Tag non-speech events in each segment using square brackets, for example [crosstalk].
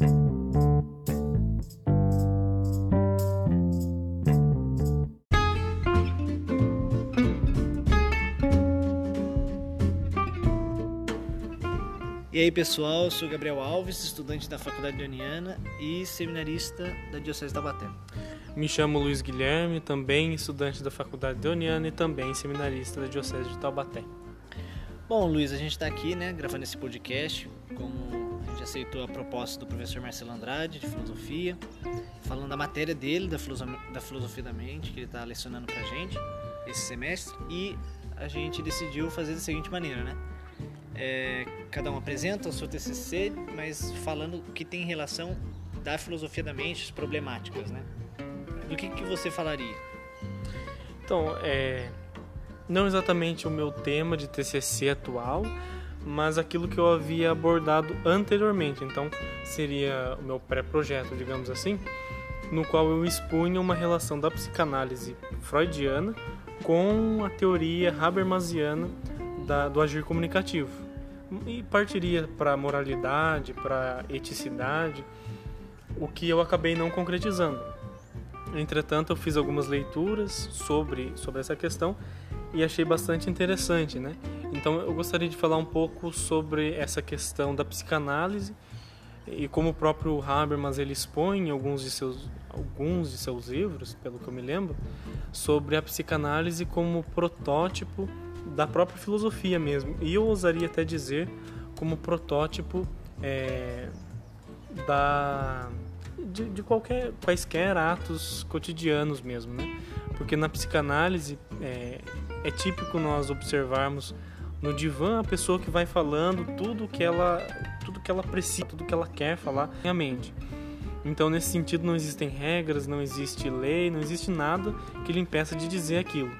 E aí pessoal, eu sou Gabriel Alves, estudante da Faculdade Leoniana e seminarista da Diocese de Taubaté. Me chamo Luiz Guilherme, também estudante da Faculdade Leoniana e também seminarista da Diocese de Taubaté. Bom, Luiz, a gente está aqui, né, gravando esse podcast, como gente aceitou a proposta do professor Marcelo Andrade, de Filosofia, falando da matéria dele, da Filosofia da, filosofia da Mente, que ele está lecionando pra gente esse semestre, e a gente decidiu fazer da seguinte maneira, né? É, cada um apresenta o seu TCC, mas falando o que tem relação da filosofia da mente, as problemáticas, né? Do que, que você falaria? Então, é, não exatamente o meu tema de TCC atual, mas aquilo que eu havia abordado anteriormente. Então, seria o meu pré-projeto, digamos assim, no qual eu expunha uma relação da psicanálise freudiana com a teoria habermasiana da, do agir comunicativo e partiria para moralidade, para eticidade, o que eu acabei não concretizando. Entretanto, eu fiz algumas leituras sobre, sobre essa questão e achei bastante interessante, né? Então, eu gostaria de falar um pouco sobre essa questão da psicanálise e como o próprio Habermas ele expõe em alguns de seus alguns de seus livros, pelo que eu me lembro, sobre a psicanálise como protótipo da própria filosofia mesmo. E eu ousaria até dizer como protótipo é, da de, de, qualquer quaisquer atos cotidianos mesmo, né? Porque na psicanálise é, é típico nós observarmos no divã a pessoa que vai falando tudo que ela tudo que ela precisa, tudo que ela quer falar na mente. Então, nesse sentido, não existem regras, não existe lei, não existe nada que lhe impeça de dizer aquilo.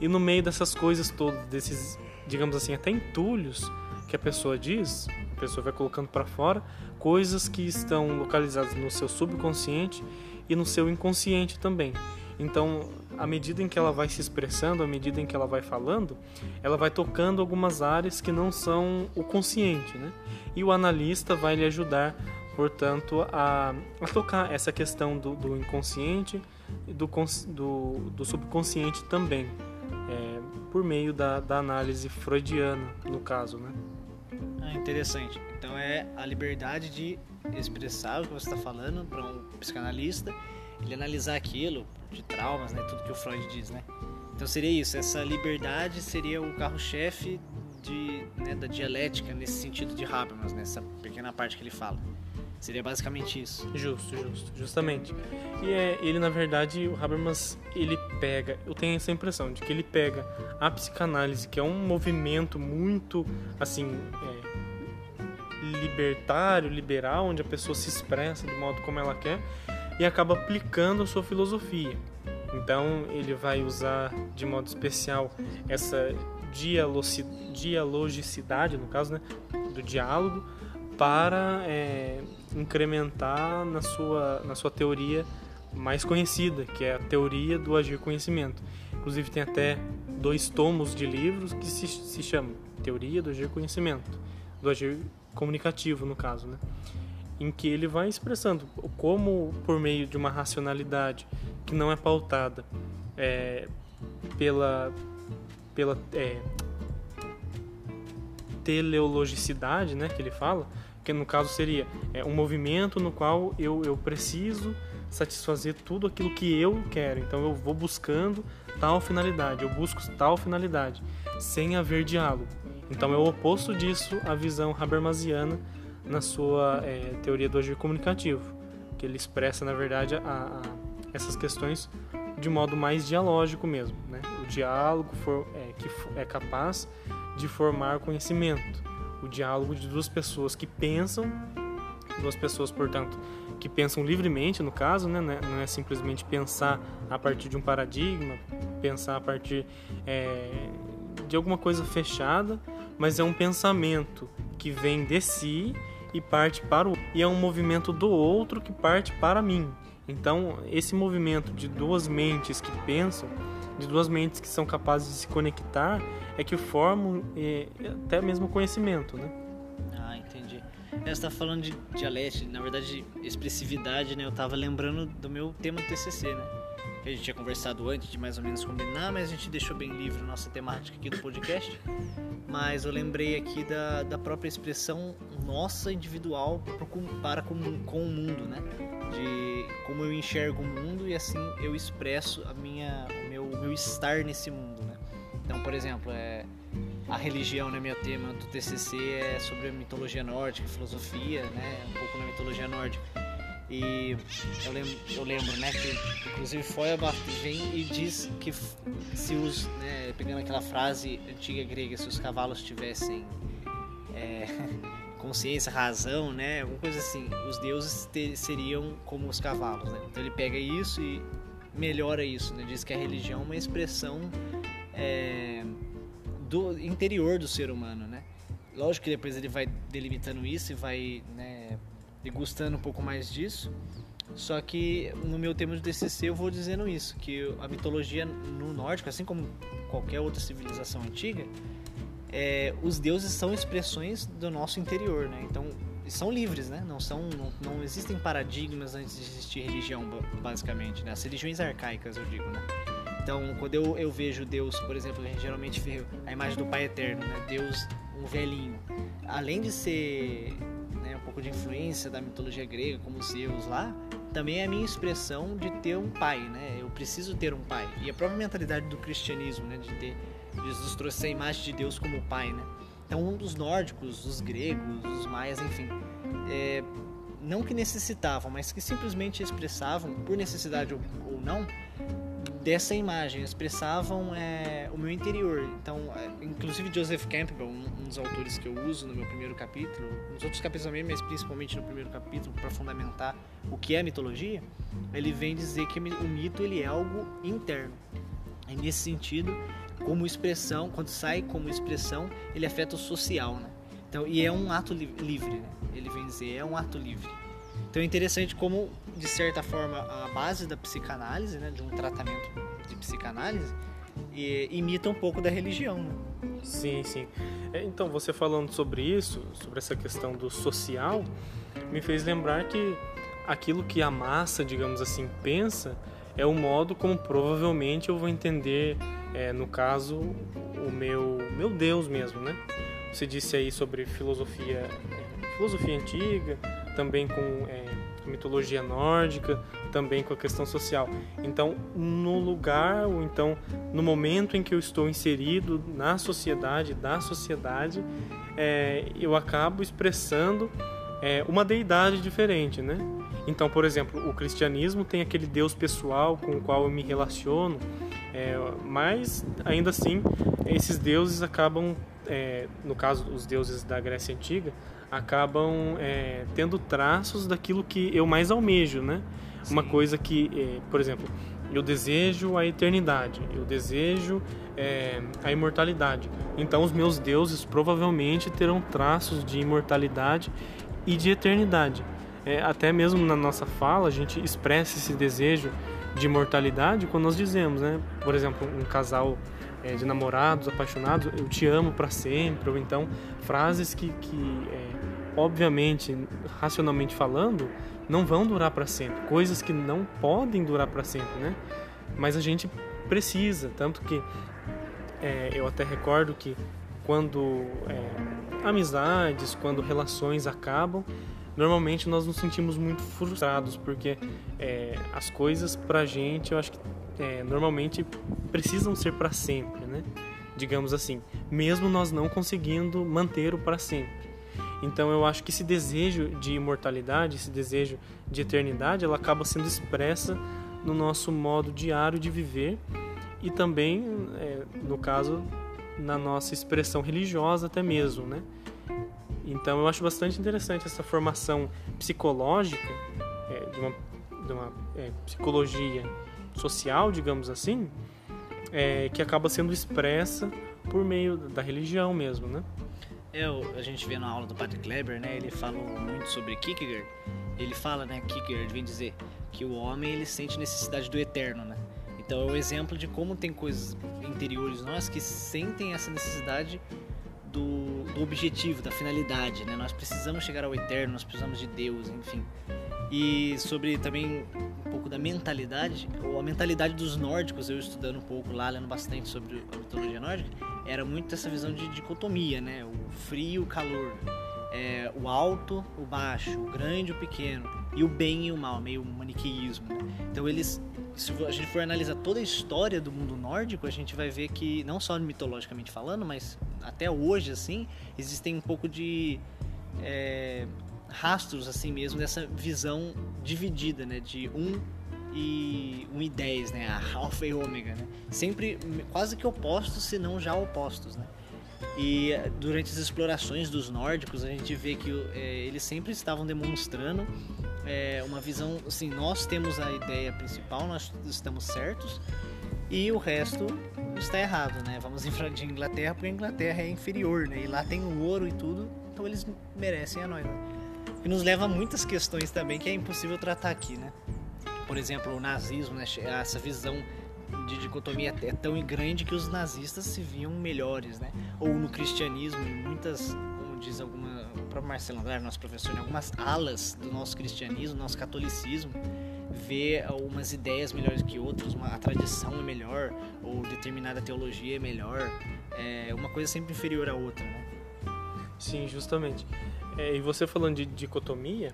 E no meio dessas coisas todas, desses, digamos assim, até entulhos que a pessoa diz, a pessoa vai colocando para fora coisas que estão localizadas no seu subconsciente e no seu inconsciente também. Então, à medida em que ela vai se expressando, à medida em que ela vai falando, ela vai tocando algumas áreas que não são o consciente, né? E o analista vai lhe ajudar, portanto, a, a tocar essa questão do, do inconsciente e do, do, do subconsciente também é, por meio da, da análise freudiana, no caso, né? Ah, interessante. Então é a liberdade de expressar o que você está falando para um psicanalista, ele analisar aquilo de traumas, né? Tudo que o Freud diz, né? Então seria isso. Essa liberdade seria o carro-chefe de, né, da dialética nesse sentido de Habermas, nessa pequena parte que ele fala. Seria basicamente isso. Justo, justo, justamente. E é, ele, na verdade, o Habermas, ele pega, eu tenho essa impressão de que ele pega a psicanálise, que é um movimento muito, assim, é, libertário, liberal, onde a pessoa se expressa de modo como ela quer, e acaba aplicando a sua filosofia. Então, ele vai usar de modo especial essa dialogicidade, no caso, né, do diálogo, para é, incrementar na sua, na sua teoria mais conhecida, que é a teoria do agir conhecimento. Inclusive tem até dois tomos de livros que se, se chamam Teoria do Agir Conhecimento, do agir comunicativo no caso, né? Em que ele vai expressando como por meio de uma racionalidade que não é pautada é, pela pela é, teleologicidade, né, que ele fala, que no caso seria é, um movimento no qual eu, eu preciso satisfazer tudo aquilo que eu quero. Então eu vou buscando tal finalidade, eu busco tal finalidade, sem haver diálogo. Então é o oposto disso a visão habermasiana na sua é, teoria do agir comunicativo, que ele expressa na verdade a, a, essas questões de modo mais dialógico mesmo, né? O diálogo for, é, que é capaz de formar conhecimento o diálogo de duas pessoas que pensam, duas pessoas, portanto, que pensam livremente, no caso, né? não é simplesmente pensar a partir de um paradigma, pensar a partir é, de alguma coisa fechada, mas é um pensamento que vem de si e parte para o e é um movimento do outro que parte para mim. Então, esse movimento de duas mentes que pensam, de duas mentes que são capazes de se conectar, é que formam é, até mesmo conhecimento, né? Ah, entendi. É, você está falando de dialética, na verdade, expressividade, né? Eu estava lembrando do meu tema do TCC, né? Que a gente tinha conversado antes de mais ou menos combinar, mas a gente deixou bem livre a nossa temática aqui do podcast. Mas eu lembrei aqui da, da própria expressão nossa individual para com, com o mundo, né? De como eu enxergo o mundo e assim eu expresso a minha, o meu, o meu estar nesse mundo, né? Então, por exemplo, é, a religião, né, meu tema do TCC é sobre a mitologia nórdica, filosofia, né, um pouco na mitologia nórdica. E eu lembro, eu lembro né, que inclusive Feuerbach vem e diz que se os, né, pegando aquela frase antiga grega, se os cavalos tivessem é, [laughs] consciência, razão, né, alguma coisa assim, os deuses ter, seriam como os cavalos, né? Então ele pega isso e melhora isso, né? Diz que a religião é uma expressão é, do interior do ser humano, né? Lógico que depois ele vai delimitando isso e vai né, degustando um pouco mais disso. Só que no meu tema de DCC eu vou dizendo isso, que a mitologia no nórdico, assim como qualquer outra civilização antiga, é, os deuses são expressões do nosso interior, né? Então são livres, né? Não são, não, não existem paradigmas antes de existir religião, basicamente, né? As religiões arcaicas, eu digo, né? Então, quando eu, eu vejo Deus, por exemplo, a gente geralmente vê a imagem do Pai Eterno, né? Deus, um velhinho. Além de ser pouco de influência da mitologia grega, como os Zeus lá, também é a minha expressão de ter um pai, né? Eu preciso ter um pai. E a própria mentalidade do cristianismo, né? De ter, Jesus trouxe a imagem de Deus como pai, né? Então, um dos nórdicos, os gregos, os maias, enfim, é, não que necessitavam, mas que simplesmente expressavam, por necessidade ou, ou não, dessa imagem, expressavam é, o meu interior. Então, é, inclusive Joseph Campbell, um, dos autores que eu uso no meu primeiro capítulo, nos outros capítulos também, mas principalmente no primeiro capítulo, para fundamentar o que é mitologia, ele vem dizer que o mito ele é algo interno. E nesse sentido, como expressão, quando sai como expressão, ele afeta o social, né? Então, e é um ato li livre, né? Ele vem dizer, é um ato livre. Então é interessante como, de certa forma, a base da psicanálise, né, de um tratamento de psicanálise, e, imita um pouco da religião. Né? Sim, sim. É, então, você falando sobre isso, sobre essa questão do social, me fez lembrar que aquilo que a massa, digamos assim, pensa é o modo como provavelmente eu vou entender, é, no caso, o meu, meu Deus mesmo, né? Você disse aí sobre filosofia, é, filosofia antiga, também com é, mitologia nórdica, também com a questão social. Então, no lugar ou então no momento em que eu estou inserido na sociedade, da sociedade, é, eu acabo expressando é, uma deidade diferente, né? Então, por exemplo, o cristianismo tem aquele Deus pessoal com o qual eu me relaciono, é, mas ainda assim esses deuses acabam, é, no caso os deuses da Grécia antiga, acabam é, tendo traços daquilo que eu mais almejo, né? Sim. Uma coisa que, é, por exemplo, eu desejo a eternidade, eu desejo é, a imortalidade. Então, os meus deuses provavelmente terão traços de imortalidade e de eternidade. É, até mesmo na nossa fala, a gente expressa esse desejo de imortalidade quando nós dizemos, né? Por exemplo, um casal é, de namorados, apaixonados, eu te amo para sempre, ou então frases que, que é, obviamente, racionalmente falando, não vão durar para sempre, coisas que não podem durar para sempre, né? Mas a gente precisa, tanto que é, eu até recordo que quando é, amizades, quando relações acabam, normalmente nós nos sentimos muito frustrados porque é, as coisas pra gente, eu acho que é, normalmente precisam ser para sempre, né? Digamos assim, mesmo nós não conseguindo manter o para sempre. Então eu acho que esse desejo de imortalidade, esse desejo de eternidade, ela acaba sendo expressa no nosso modo diário de viver e também, é, no caso, na nossa expressão religiosa até mesmo, né? Então eu acho bastante interessante essa formação psicológica, é, de uma, de uma é, psicologia social, digamos assim, é, que acaba sendo expressa por meio da religião mesmo, né? É, a gente vê na aula do Patrick Kleber, né? Ele fala muito sobre Kierkegaard. Ele fala, né? Kierkegaard vem dizer que o homem ele sente necessidade do eterno, né? Então é o um exemplo de como tem coisas interiores nós que sentem essa necessidade do, do objetivo, da finalidade, né? Nós precisamos chegar ao eterno, nós precisamos de Deus, enfim. E sobre também pouco da mentalidade, ou a mentalidade dos nórdicos, eu estudando um pouco lá, lendo bastante sobre a mitologia nórdica, era muito essa visão de dicotomia, né? O frio, o calor, é, o alto, o baixo, o grande, o pequeno, e o bem e o mal, meio maniqueísmo. Então eles se a gente for analisar toda a história do mundo nórdico, a gente vai ver que, não só mitologicamente falando, mas até hoje, assim, existem um pouco de é, rastros, assim mesmo, dessa visão dividida, né? De um e, um e dez, né? A [laughs] alfa e ômega, né? Sempre quase que opostos, se não já opostos, né? E durante as explorações dos nórdicos, a gente vê que é, eles sempre estavam demonstrando é, uma visão assim, nós temos a ideia principal, nós estamos certos e o resto está errado, né? Vamos [laughs] de Inglaterra porque a Inglaterra é inferior, né? E lá tem o ouro e tudo, então eles merecem a nós. Né? E nos leva a muitas questões também que é impossível tratar aqui, né? Por exemplo, o nazismo, né? essa visão de dicotomia é tão grande que os nazistas se viam melhores, né? Ou no cristianismo, muitas, como diz alguma próprio Marcelo Andrade, nosso professor, em algumas alas do nosso cristianismo, nosso catolicismo, vê umas ideias melhores que outras, uma, a tradição é melhor, ou determinada teologia é melhor, é uma coisa sempre inferior à outra, né? Sim, justamente. É, e você falando de dicotomia,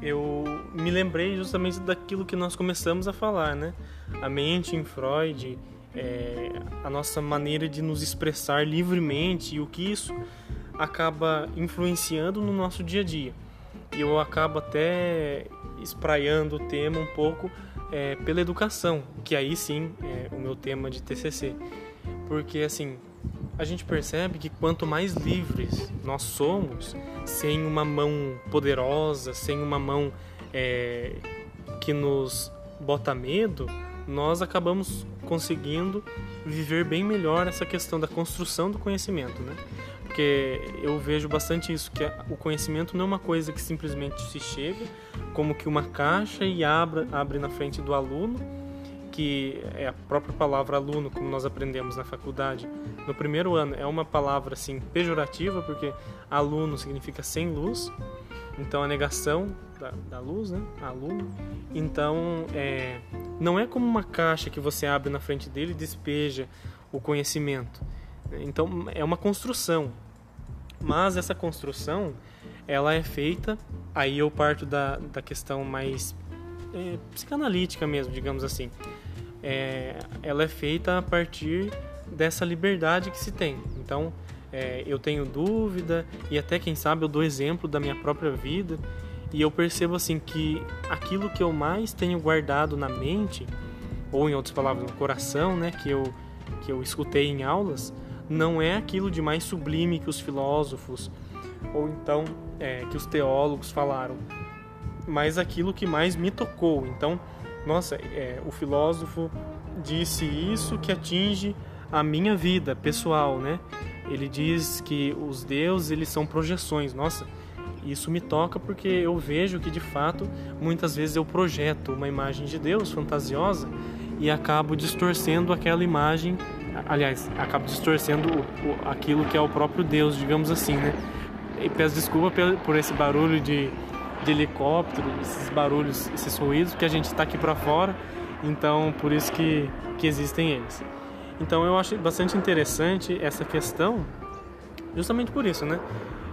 eu me lembrei justamente daquilo que nós começamos a falar, né? A mente em Freud, é, a nossa maneira de nos expressar livremente e o que isso acaba influenciando no nosso dia a dia. E eu acabo até espraiando o tema um pouco é, pela educação, que aí sim é o meu tema de TCC. Porque assim, a gente percebe que quanto mais livres nós somos, sem uma mão poderosa, sem uma mão é, que nos bota medo, nós acabamos conseguindo viver bem melhor essa questão da construção do conhecimento, né? porque eu vejo bastante isso, que o conhecimento não é uma coisa que simplesmente se chega, como que uma caixa e abre, abre na frente do aluno, que é a própria palavra aluno, como nós aprendemos na faculdade. No primeiro ano é uma palavra assim pejorativa, porque aluno significa sem luz, então a negação da, da luz, né? Aluno. Então é, não é como uma caixa que você abre na frente dele e despeja o conhecimento. Então é uma construção. Mas essa construção, ela é feita, aí eu parto da, da questão mais é, psicanalítica mesmo, digamos assim. É, ela é feita a partir dessa liberdade que se tem. Então, é, eu tenho dúvida e até quem sabe eu dou exemplo da minha própria vida e eu percebo assim que aquilo que eu mais tenho guardado na mente ou em outras palavras no coração, né, que eu que eu escutei em aulas, não é aquilo de mais sublime que os filósofos ou então é, que os teólogos falaram, mas aquilo que mais me tocou. Então, nossa, é, o filósofo disse isso que atinge a minha vida pessoal, né? Ele diz que os deuses eles são projeções. Nossa, isso me toca porque eu vejo que de fato muitas vezes eu projeto uma imagem de Deus fantasiosa e acabo distorcendo aquela imagem aliás, acaba distorcendo o, o, aquilo que é o próprio Deus, digamos assim, né? E peço desculpa por esse barulho de, de helicóptero, esses barulhos, esses ruídos, que a gente está aqui para fora, então por isso que, que existem eles. Então eu acho bastante interessante essa questão, justamente por isso, né?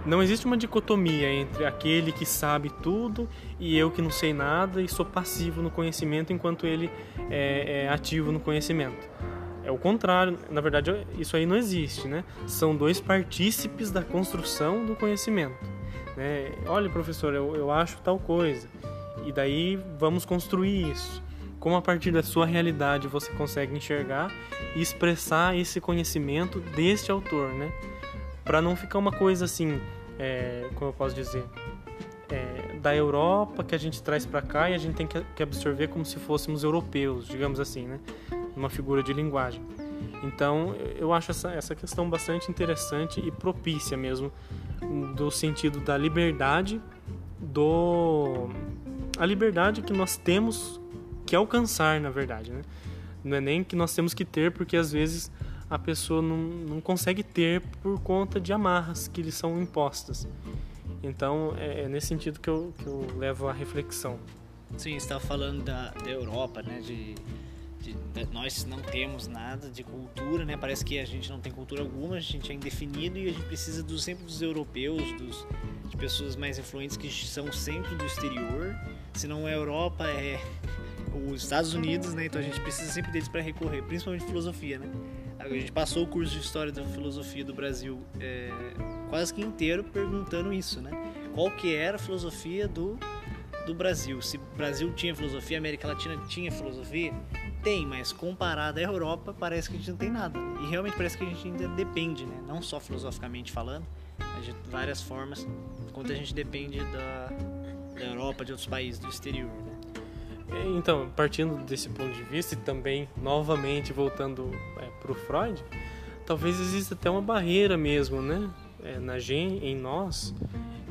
Não existe uma dicotomia entre aquele que sabe tudo e eu que não sei nada e sou passivo no conhecimento enquanto ele é, é ativo no conhecimento. É o contrário, na verdade isso aí não existe, né? São dois partícipes da construção do conhecimento. Né? Olha, professor, eu, eu acho tal coisa. E daí vamos construir isso. Como a partir da sua realidade você consegue enxergar e expressar esse conhecimento deste autor, né? Para não ficar uma coisa assim, é, como eu posso dizer, é, da Europa que a gente traz para cá e a gente tem que absorver como se fôssemos europeus, digamos assim, né? uma figura de linguagem. Então, eu acho essa, essa questão bastante interessante e propícia mesmo, do sentido da liberdade, do a liberdade que nós temos que alcançar, na verdade, né? Não é nem que nós temos que ter, porque às vezes a pessoa não, não consegue ter por conta de amarras que lhe são impostas. Então é, é nesse sentido que eu, que eu levo a reflexão. Sim, estava falando da, da Europa, né? De, de, de, nós não temos nada de cultura, né? Parece que a gente não tem cultura alguma, a gente é indefinido e a gente precisa do, sempre dos europeus, dos, de pessoas mais influentes que são sempre do exterior. Se não é Europa, é [laughs] os Estados Unidos, né? Então a gente precisa sempre deles para recorrer, principalmente filosofia, né? A gente passou o curso de História da Filosofia do Brasil é, quase que inteiro perguntando isso, né? Qual que era a filosofia do, do Brasil? Se o Brasil tinha filosofia, a América Latina tinha filosofia? Tem, mas comparado à Europa, parece que a gente não tem nada. E realmente parece que a gente ainda depende, né? Não só filosoficamente falando, mas de várias formas, quanto a gente depende da, da Europa, de outros países do exterior, né? É, então, partindo desse ponto de vista e também novamente voltando é, para o Freud, talvez exista até uma barreira mesmo, né, é, na gente, em nós,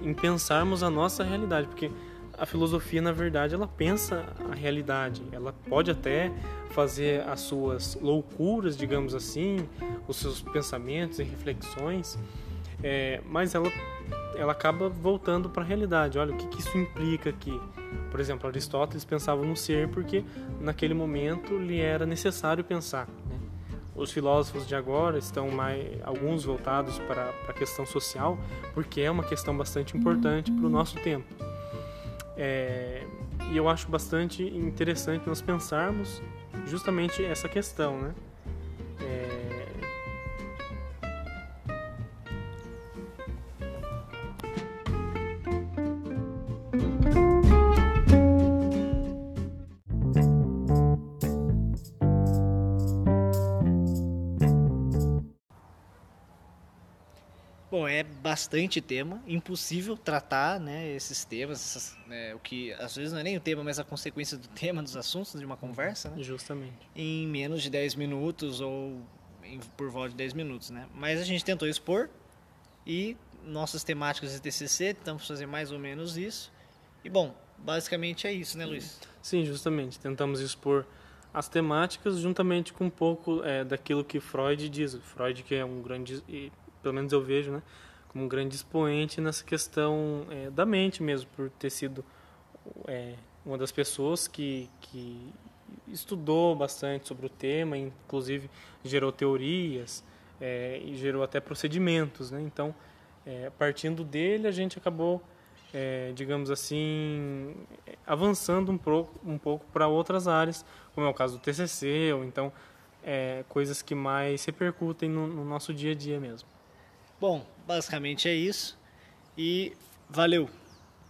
em pensarmos a nossa realidade, porque a filosofia, na verdade, ela pensa a realidade. Ela pode até fazer as suas loucuras, digamos assim, os seus pensamentos e reflexões, é, mas ela ela acaba voltando para a realidade. Olha, o que, que, isso implica aqui? Por exemplo, Aristóteles pensava no ser porque naquele momento lhe era necessário pensar. Né? Os filósofos de agora estão mais alguns voltados para, para a questão social, porque é uma questão bastante importante para o nosso tempo. É, e eu acho bastante interessante nós pensarmos justamente essa questão, né? Bastante tema, impossível tratar né, esses temas, essas, né, o que às vezes não é nem o tema, mas a consequência do [laughs] tema dos assuntos de uma conversa, né, Justamente. Em menos de 10 minutos ou em, por volta de 10 minutos, né? Mas a gente tentou expor e nossas temáticas de TCC, tentamos fazer mais ou menos isso. E bom, basicamente é isso, né, Luiz? Sim, justamente. Tentamos expor as temáticas juntamente com um pouco é, daquilo que Freud diz. Freud que é um grande, pelo menos eu vejo, né, como um grande expoente nessa questão é, da mente mesmo, por ter sido é, uma das pessoas que, que estudou bastante sobre o tema, inclusive gerou teorias é, e gerou até procedimentos. Né? Então, é, partindo dele, a gente acabou, é, digamos assim, avançando um pouco, um pouco para outras áreas, como é o caso do TCC, ou então é, coisas que mais repercutem no, no nosso dia a dia mesmo. Bom, basicamente é isso. E valeu!